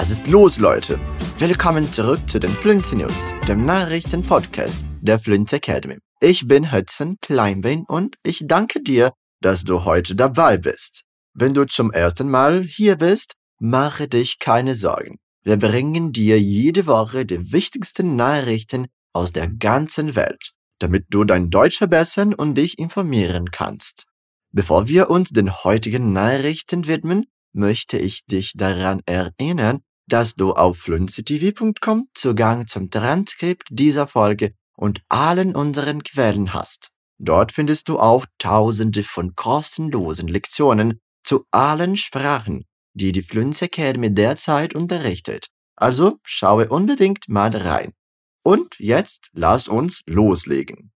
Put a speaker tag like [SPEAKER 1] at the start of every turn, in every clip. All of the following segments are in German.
[SPEAKER 1] Was ist los, Leute? Willkommen zurück zu den Fluency News, dem Nachrichtenpodcast der Fluency Academy. Ich bin Hudson Kleinbein und ich danke dir, dass du heute dabei bist. Wenn du zum ersten Mal hier bist, mache dich keine Sorgen. Wir bringen dir jede Woche die wichtigsten Nachrichten aus der ganzen Welt, damit du dein Deutsch verbessern und dich informieren kannst. Bevor wir uns den heutigen Nachrichten widmen, möchte ich dich daran erinnern, dass du auf fluencytv.com Zugang zum Transkript dieser Folge und allen unseren Quellen hast. Dort findest du auch tausende von kostenlosen Lektionen zu allen Sprachen, die die Fluency Academy derzeit unterrichtet. Also schaue unbedingt mal rein. Und jetzt lass uns loslegen.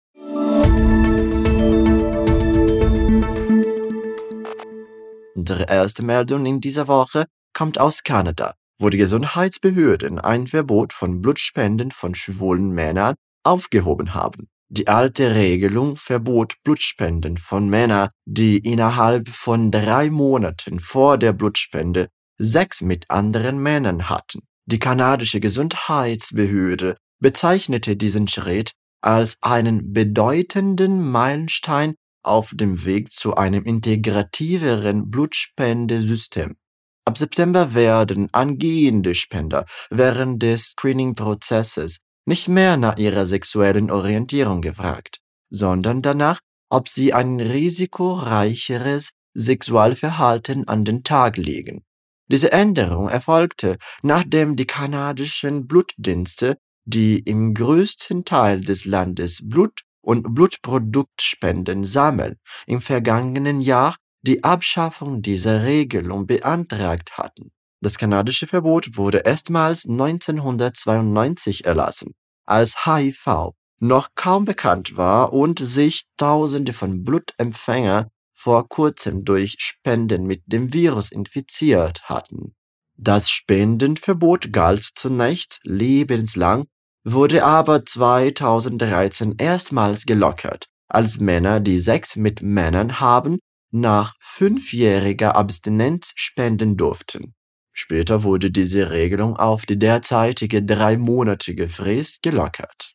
[SPEAKER 1] Unsere erste Meldung in dieser Woche kommt aus Kanada, wo die Gesundheitsbehörden ein Verbot von Blutspenden von schwulen Männern aufgehoben haben. Die alte Regelung verbot Blutspenden von Männern, die innerhalb von drei Monaten vor der Blutspende Sex mit anderen Männern hatten. Die kanadische Gesundheitsbehörde bezeichnete diesen Schritt als einen bedeutenden Meilenstein auf dem Weg zu einem integrativeren Blutspendesystem. Ab September werden angehende Spender während des Screening-Prozesses nicht mehr nach ihrer sexuellen Orientierung gefragt, sondern danach, ob sie ein risikoreicheres Sexualverhalten an den Tag legen. Diese Änderung erfolgte, nachdem die kanadischen Blutdienste, die im größten Teil des Landes Blut und Blutproduktspenden sammeln, im vergangenen Jahr die Abschaffung dieser Regelung beantragt hatten. Das kanadische Verbot wurde erstmals 1992 erlassen, als HIV noch kaum bekannt war und sich Tausende von Blutempfängern vor kurzem durch Spenden mit dem Virus infiziert hatten. Das Spendenverbot galt zunächst lebenslang, wurde aber 2013 erstmals gelockert, als Männer, die Sex mit Männern haben, nach fünfjähriger Abstinenz spenden durften. Später wurde diese Regelung auf die derzeitige dreimonatige Frist gelockert.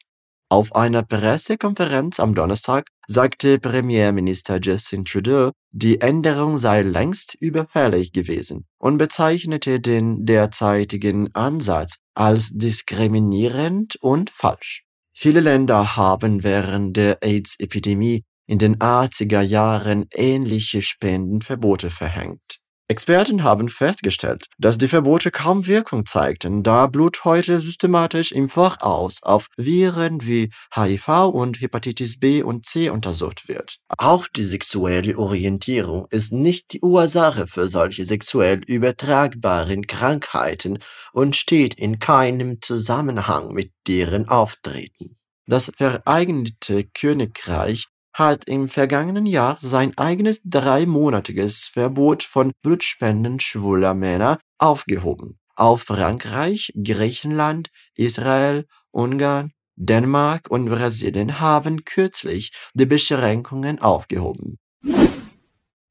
[SPEAKER 1] Auf einer Pressekonferenz am Donnerstag sagte Premierminister Justin Trudeau, die Änderung sei längst überfällig gewesen und bezeichnete den derzeitigen Ansatz als diskriminierend und falsch. Viele Länder haben während der AIDS-Epidemie in den 80er Jahren ähnliche Spendenverbote verhängt. Experten haben festgestellt, dass die Verbote kaum Wirkung zeigten, da Blut heute systematisch im Voraus auf Viren wie HIV und Hepatitis B und C untersucht wird. Auch die sexuelle Orientierung ist nicht die Ursache für solche sexuell übertragbaren Krankheiten und steht in keinem Zusammenhang mit deren Auftreten. Das Vereinigte Königreich hat im vergangenen Jahr sein eigenes dreimonatiges Verbot von Blutspenden schwuler Männer aufgehoben. Auch Frankreich, Griechenland, Israel, Ungarn, Dänemark und Brasilien haben kürzlich die Beschränkungen aufgehoben.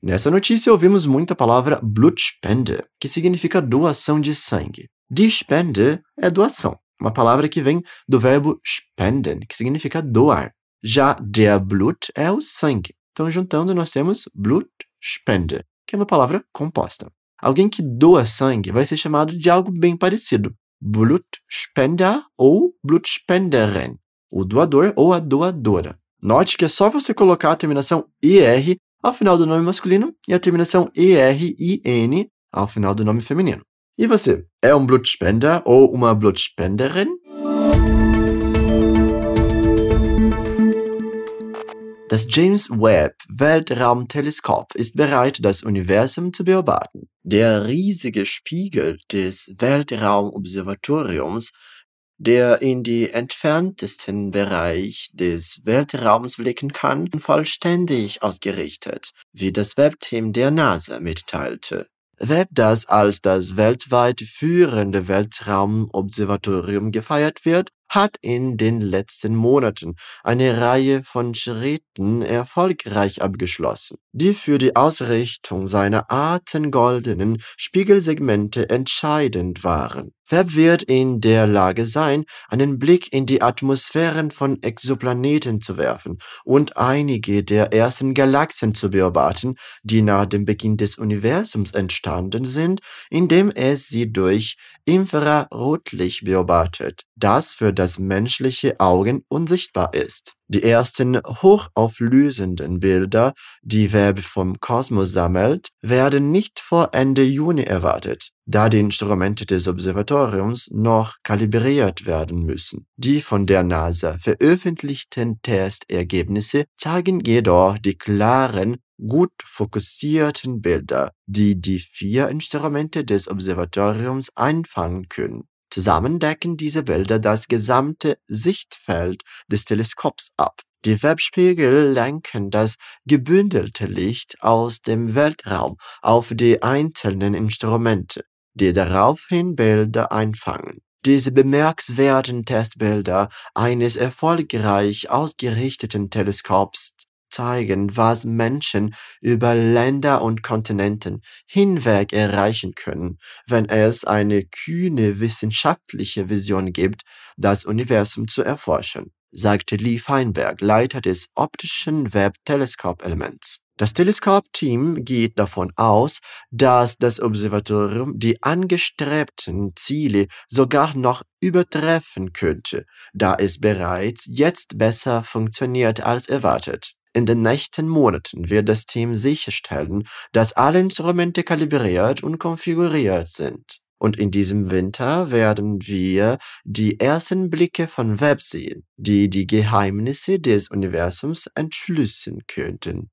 [SPEAKER 1] Nessa notícia ouvimos muito a palavra Blutspende, que significa doação de sangue. Die Spende é doação, uma palavra que vem do verbo spenden, que significa doar. Já der Blut é o sangue. Então, juntando, nós temos Blutspende, que é uma palavra composta. Alguém que doa sangue vai ser chamado de algo bem parecido. Blutspender ou Blutspenderin, o doador ou a doadora. Note que é só você colocar a terminação ER ao final do nome masculino e a terminação ERIN ao final do nome feminino. E você, é um Blutspender ou uma Blutspenderin? Das James Webb Weltraumteleskop ist bereit, das Universum zu beobachten. Der riesige Spiegel des Weltraumobservatoriums, der in die entferntesten Bereich des Weltraums blicken kann, vollständig ausgerichtet, wie das Webb-Team der NASA mitteilte. Webb, das als das weltweit führende Weltraumobservatorium gefeiert wird, hat in den letzten Monaten eine Reihe von Schritten erfolgreich abgeschlossen, die für die Ausrichtung seiner artengoldenen Spiegelsegmente entscheidend waren. Webb wird in der Lage sein, einen Blick in die Atmosphären von Exoplaneten zu werfen und einige der ersten Galaxien zu beobachten, die nach dem Beginn des Universums entstanden sind, indem es sie durch Infrarotlicht beobachtet, das für das menschliche Auge unsichtbar ist. Die ersten hochauflösenden Bilder, die Webb vom Kosmos sammelt, werden nicht vor Ende Juni erwartet, da die Instrumente des Observatoriums noch kalibriert werden müssen. Die von der NASA veröffentlichten Testergebnisse zeigen jedoch die klaren, gut fokussierten Bilder, die die vier Instrumente des Observatoriums einfangen können. Zusammen decken diese Bilder das gesamte Sichtfeld des Teleskops ab. Die Webspiegel lenken das gebündelte Licht aus dem Weltraum auf die einzelnen Instrumente, die daraufhin Bilder einfangen. Diese bemerkenswerten Testbilder eines erfolgreich ausgerichteten Teleskops zeigen, was Menschen über Länder und Kontinenten hinweg erreichen können, wenn es eine kühne wissenschaftliche Vision gibt, das Universum zu erforschen, sagte Lee Feinberg, Leiter des optischen Webb-Teleskopelements. Das Teleskop-Team geht davon aus, dass das Observatorium die angestrebten Ziele sogar noch übertreffen könnte, da es bereits jetzt besser funktioniert als erwartet. In den nächsten Monaten wird das Team sicherstellen, dass alle Instrumente kalibriert und konfiguriert sind. Und in diesem Winter werden wir die ersten Blicke von Webb sehen, die die Geheimnisse des Universums entschlüsseln könnten.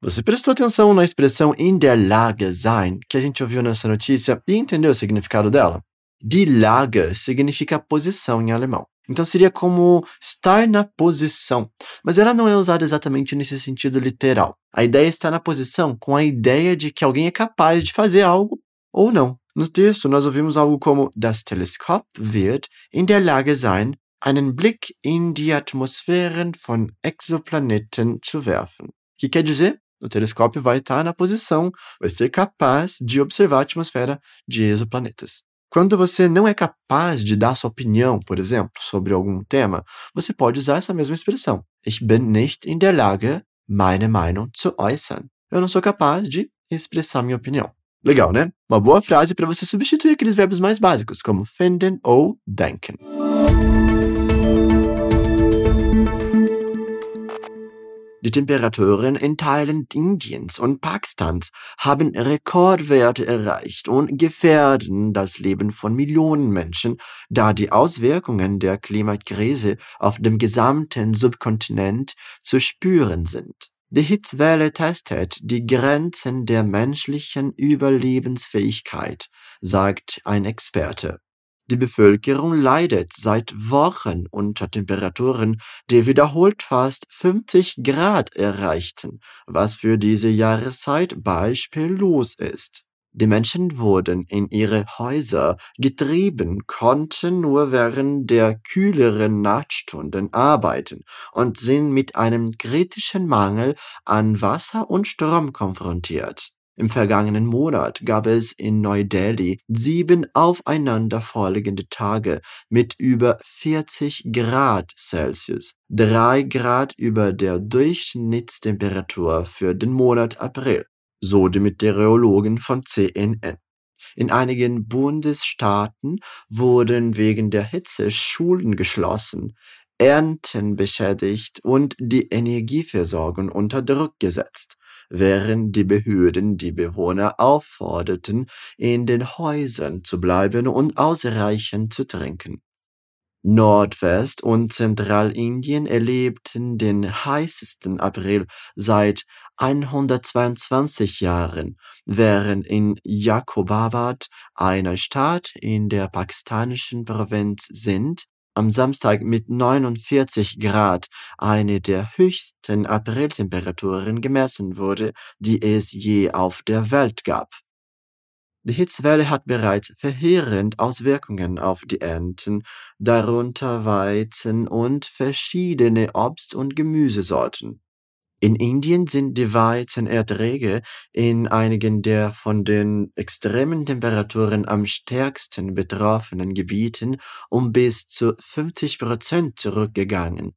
[SPEAKER 1] Você prestou atenção na expressão in der Lage sein que a gente ouviu nessa notícia e entendeu o significado dela? Die Lage significa posição em alemão. Então seria como estar na posição, mas ela não é usada exatamente nesse sentido literal. A ideia está na posição com a ideia de que alguém é capaz de fazer algo ou não. No texto, nós ouvimos algo como Das Teleskop wird in der Lage sein, einen Blick in die Atmosphären von Exoplaneten zu werfen. Que quer dizer? O telescópio vai estar na posição, vai ser capaz de observar a atmosfera de exoplanetas. Quando você não é capaz de dar sua opinião, por exemplo, sobre algum tema, você pode usar essa mesma expressão. Ich bin nicht in der Lage, meine Meinung zu äußern. Eu não sou capaz de expressar minha opinião. Legal, né? Uma boa frase para você substituir aqueles verbos mais básicos, como finden ou denken. Die Temperaturen in Teilen Indiens und Pakistans haben Rekordwerte erreicht und gefährden das Leben von Millionen Menschen, da die Auswirkungen der Klimakrise auf dem gesamten Subkontinent zu spüren sind. Die Hitzwelle testet die Grenzen der menschlichen Überlebensfähigkeit, sagt ein Experte. Die Bevölkerung leidet seit Wochen unter Temperaturen, die wiederholt fast 50 Grad erreichten, was für diese Jahreszeit beispiellos ist. Die Menschen wurden in ihre Häuser getrieben, konnten nur während der kühleren Nachtstunden arbeiten und sind mit einem kritischen Mangel an Wasser und Strom konfrontiert. Im vergangenen Monat gab es in Neu-Delhi sieben aufeinanderfolgende Tage mit über 40 Grad Celsius, drei Grad über der Durchschnittstemperatur für den Monat April, so die Meteorologen von CNN. In einigen Bundesstaaten wurden wegen der Hitze Schulen geschlossen, Ernten beschädigt und die Energieversorgung unter Druck gesetzt, während die Behörden die Bewohner aufforderten, in den Häusern zu bleiben und ausreichend zu trinken. Nordwest- und Zentralindien erlebten den heißesten April seit 122 Jahren, während in Jakobabad, einer Stadt in der pakistanischen Provinz Sindh, am Samstag mit 49 Grad eine der höchsten Apriltemperaturen gemessen wurde, die es je auf der Welt gab. Die Hitzewelle hat bereits verheerend Auswirkungen auf die Ernten, darunter Weizen und verschiedene Obst- und Gemüsesorten. In Indien sind die Weizenerträge in einigen der von den extremen Temperaturen am stärksten betroffenen Gebieten um bis zu 50 Prozent zurückgegangen.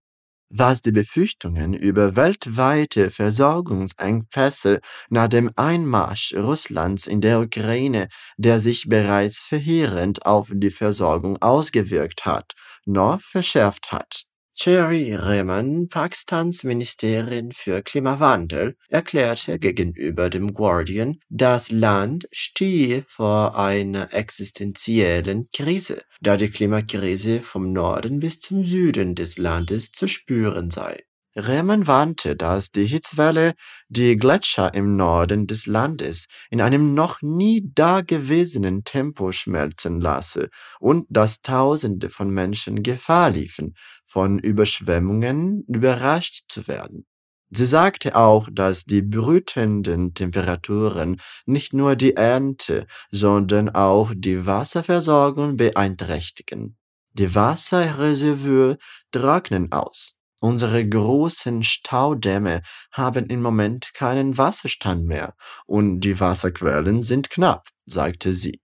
[SPEAKER 1] Was die Befürchtungen über weltweite Versorgungsengpässe nach dem Einmarsch Russlands in der Ukraine, der sich bereits verheerend auf die Versorgung ausgewirkt hat, noch verschärft hat Cherry Rehman, Pakistans Ministerin für Klimawandel, erklärte gegenüber dem Guardian, das Land stehe vor einer existenziellen Krise, da die Klimakrise vom Norden bis zum Süden des Landes zu spüren sei Rehmann warnte, dass die Hitzwelle die Gletscher im Norden des Landes in einem noch nie dagewesenen Tempo schmelzen lasse und dass Tausende von Menschen Gefahr liefen, von Überschwemmungen überrascht zu werden. Sie sagte auch, dass die brütenden Temperaturen nicht nur die Ernte, sondern auch die Wasserversorgung beeinträchtigen. Die Wasserreservoir trocknen aus. Unsere großen Staudämme haben im Moment keinen Wasserstand mehr und die Wasserquellen sind knapp, sagte sie.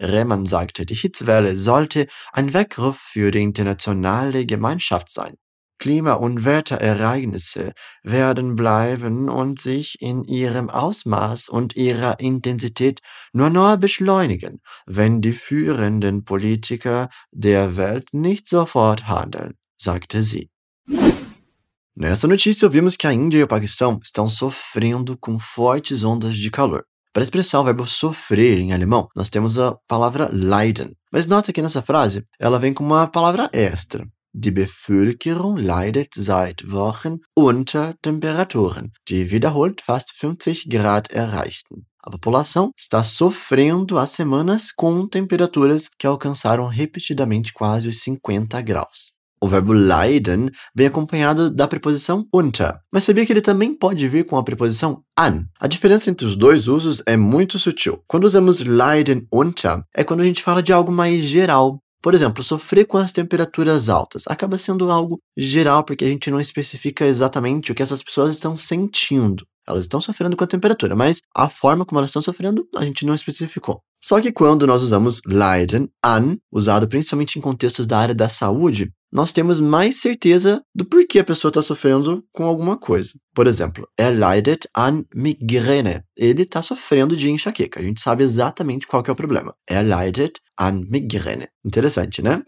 [SPEAKER 1] Rehmann sagte, die Hitzwelle sollte ein Weckruf für die internationale Gemeinschaft sein. Klima- und Wetterereignisse werden bleiben und sich in ihrem Ausmaß und ihrer Intensität nur noch beschleunigen, wenn die führenden Politiker der Welt nicht sofort handeln, sagte sie.
[SPEAKER 2] Nessa notícia, ouvimos que a Índia e o Paquistão estão sofrendo com fortes ondas de calor. Para expressar o verbo sofrer em alemão, nós temos a palavra leiden. Mas nota que nessa frase, ela vem com uma palavra extra. Die Bevölkerung leidet seit Wochen unter Temperaturen, die wiederholt fast 50 Grad erreichten. A população está sofrendo há semanas com temperaturas que alcançaram repetidamente quase os 50 graus. O verbo leiden vem acompanhado da preposição unter, mas sabia que ele também pode vir com a preposição an? A diferença entre os dois usos é muito sutil. Quando usamos leiden unter, é quando a gente fala de algo mais geral. Por exemplo, sofrer com as temperaturas altas acaba sendo algo geral porque a gente não especifica exatamente o que essas pessoas estão sentindo. Elas estão sofrendo com a temperatura, mas a forma como elas estão sofrendo a gente não especificou. Só que quando nós usamos leiden an, usado principalmente em contextos da área da saúde, nós temos mais certeza do porquê a pessoa está sofrendo com alguma coisa. Por exemplo, er leidet an Migräne. Ele está sofrendo de enxaqueca. A gente sabe exatamente qual é o problema. Er leidet an Migräne. Interessante, né?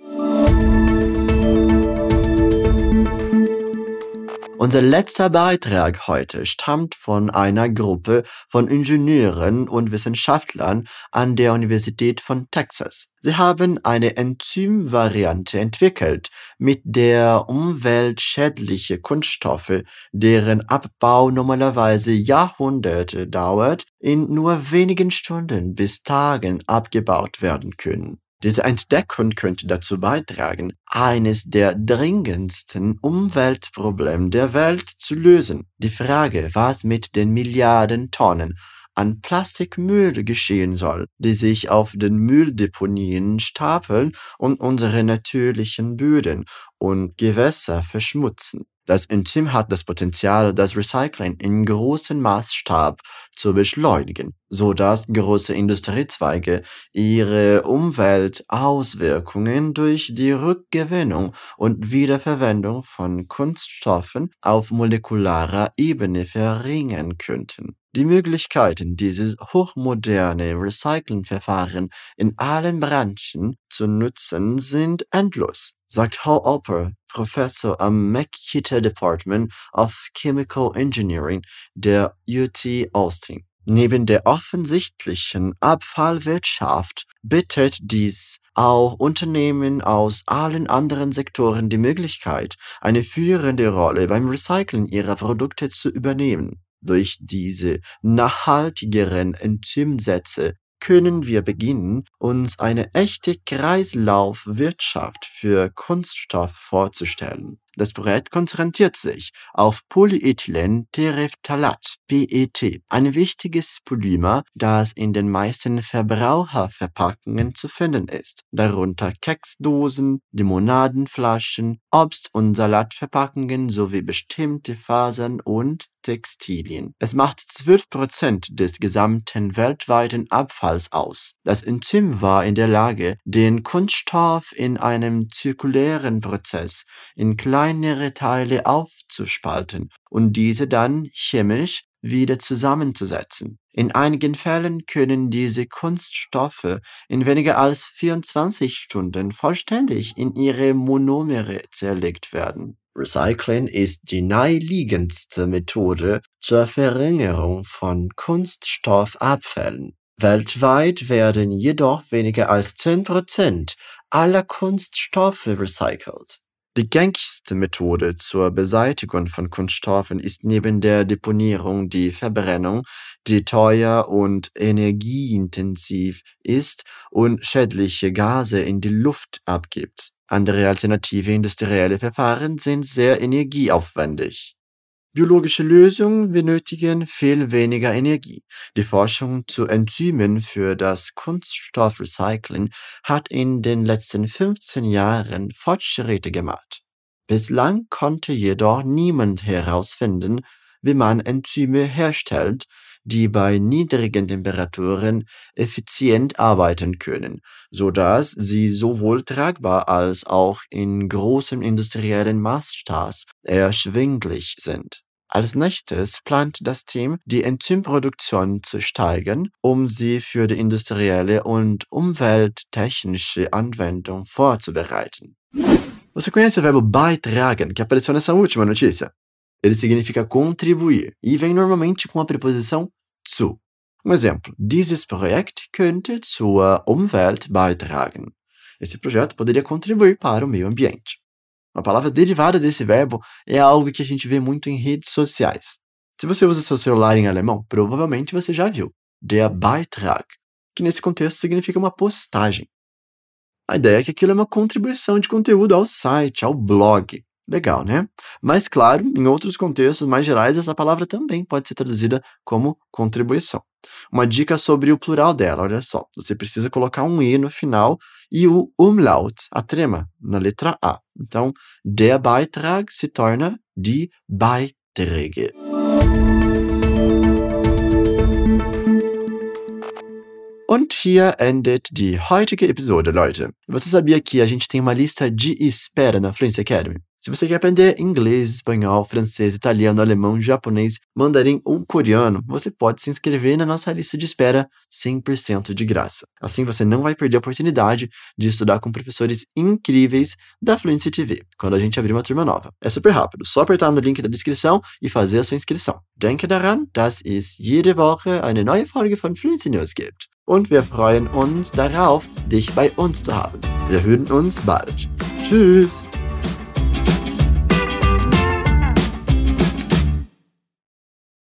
[SPEAKER 1] Unser letzter Beitrag heute stammt von einer Gruppe von Ingenieuren und Wissenschaftlern an der Universität von Texas. Sie haben eine Enzymvariante entwickelt, mit der umweltschädliche Kunststoffe, deren Abbau normalerweise Jahrhunderte dauert, in nur wenigen Stunden bis Tagen abgebaut werden können. Diese Entdeckung könnte dazu beitragen, eines der dringendsten Umweltprobleme der Welt zu lösen. Die Frage, was mit den Milliarden Tonnen an Plastikmüll geschehen soll, die sich auf den Mülldeponien stapeln und unsere natürlichen Böden und Gewässer verschmutzen. Das Enzym hat das Potenzial, das Recycling in großem Maßstab zu beschleunigen, so dass große Industriezweige ihre Umweltauswirkungen durch die Rückgewinnung und Wiederverwendung von Kunststoffen auf molekularer Ebene verringern könnten. Die Möglichkeiten, dieses hochmoderne Recyclingverfahren in allen Branchen zu nutzen, sind endlos, sagt Hal Alper, Professor am McKitter Department of Chemical Engineering der UT Austin. Neben der offensichtlichen Abfallwirtschaft bietet dies auch Unternehmen aus allen anderen Sektoren die Möglichkeit, eine führende Rolle beim Recyceln ihrer Produkte zu übernehmen. Durch diese nachhaltigeren Enzymsätze können wir beginnen, uns eine echte Kreislaufwirtschaft für Kunststoff vorzustellen. Das Projekt konzentriert sich auf Polyethylenterephthalat, PET, ein wichtiges Polymer, das in den meisten Verbraucherverpackungen zu finden ist, darunter Keksdosen, Limonadenflaschen, Obst- und Salatverpackungen sowie bestimmte Fasern und Textilien. Es macht 12% des gesamten weltweiten Abfalls aus. Das Enzym war in der Lage, den Kunststoff in einem zirkulären Prozess in kleinere Teile aufzuspalten und diese dann chemisch wieder zusammenzusetzen. In einigen Fällen können diese Kunststoffe in weniger als 24 Stunden vollständig in ihre Monomere zerlegt werden. Recycling ist die naheliegendste Methode zur Verringerung von Kunststoffabfällen. Weltweit werden jedoch weniger als 10% aller Kunststoffe recycelt. Die gängigste Methode zur Beseitigung von Kunststoffen ist neben der Deponierung die Verbrennung, die teuer und energieintensiv ist und schädliche Gase in die Luft abgibt. Andere alternative industrielle Verfahren sind sehr energieaufwendig. Biologische Lösungen benötigen viel weniger Energie. Die Forschung zu Enzymen für das Kunststoffrecycling hat in den letzten 15 Jahren Fortschritte gemacht. Bislang konnte jedoch niemand herausfinden, wie man Enzyme herstellt, die bei niedrigen Temperaturen effizient arbeiten können, so dass sie sowohl tragbar als auch in großem industriellen Maßstab erschwinglich sind. Als nächstes plant das Team, die Enzymproduktion zu steigern, um sie für die industrielle und umwelttechnische Anwendung vorzubereiten.
[SPEAKER 2] Você conhece o verbo beitragen, que apareceu nessa última notícia? Ele significa contribuir e vem normalmente com a preposição zu. Um exemplo: Dieses Projekt könnte zur Umwelt beitragen. Esse projeto poderia contribuir para o meio ambiente. Uma palavra derivada desse verbo é algo que a gente vê muito em redes sociais. Se você usa seu celular em alemão, provavelmente você já viu der Beitrag, que nesse contexto significa uma postagem. A ideia é que aquilo é uma contribuição de conteúdo ao site, ao blog. Legal, né? Mas, claro, em outros contextos mais gerais, essa palavra também pode ser traduzida como contribuição. Uma dica sobre o plural dela, olha só. Você precisa colocar um E no final e o umlaut, a trema, na letra A. Então, der Beitrag se torna die Beiträge. Und hier endet die heutige Episode, Leute. Você sabia que a gente tem uma lista de espera na Fluency Academy? Se você quer aprender inglês, espanhol, francês, italiano, alemão, japonês, mandarim ou coreano, você pode se inscrever na nossa lista de espera 100% de graça. Assim você não vai perder a oportunidade de estudar com professores incríveis da Fluency TV, quando a gente abrir uma turma nova. É super rápido, só apertar no link da descrição e fazer a sua inscrição. Denke daran, dass es jede Woche eine neue Folge von Fluency News gibt. Und wir freuen uns darauf, dich bei uns zu haben. Wir hören uns bald. Tschüss!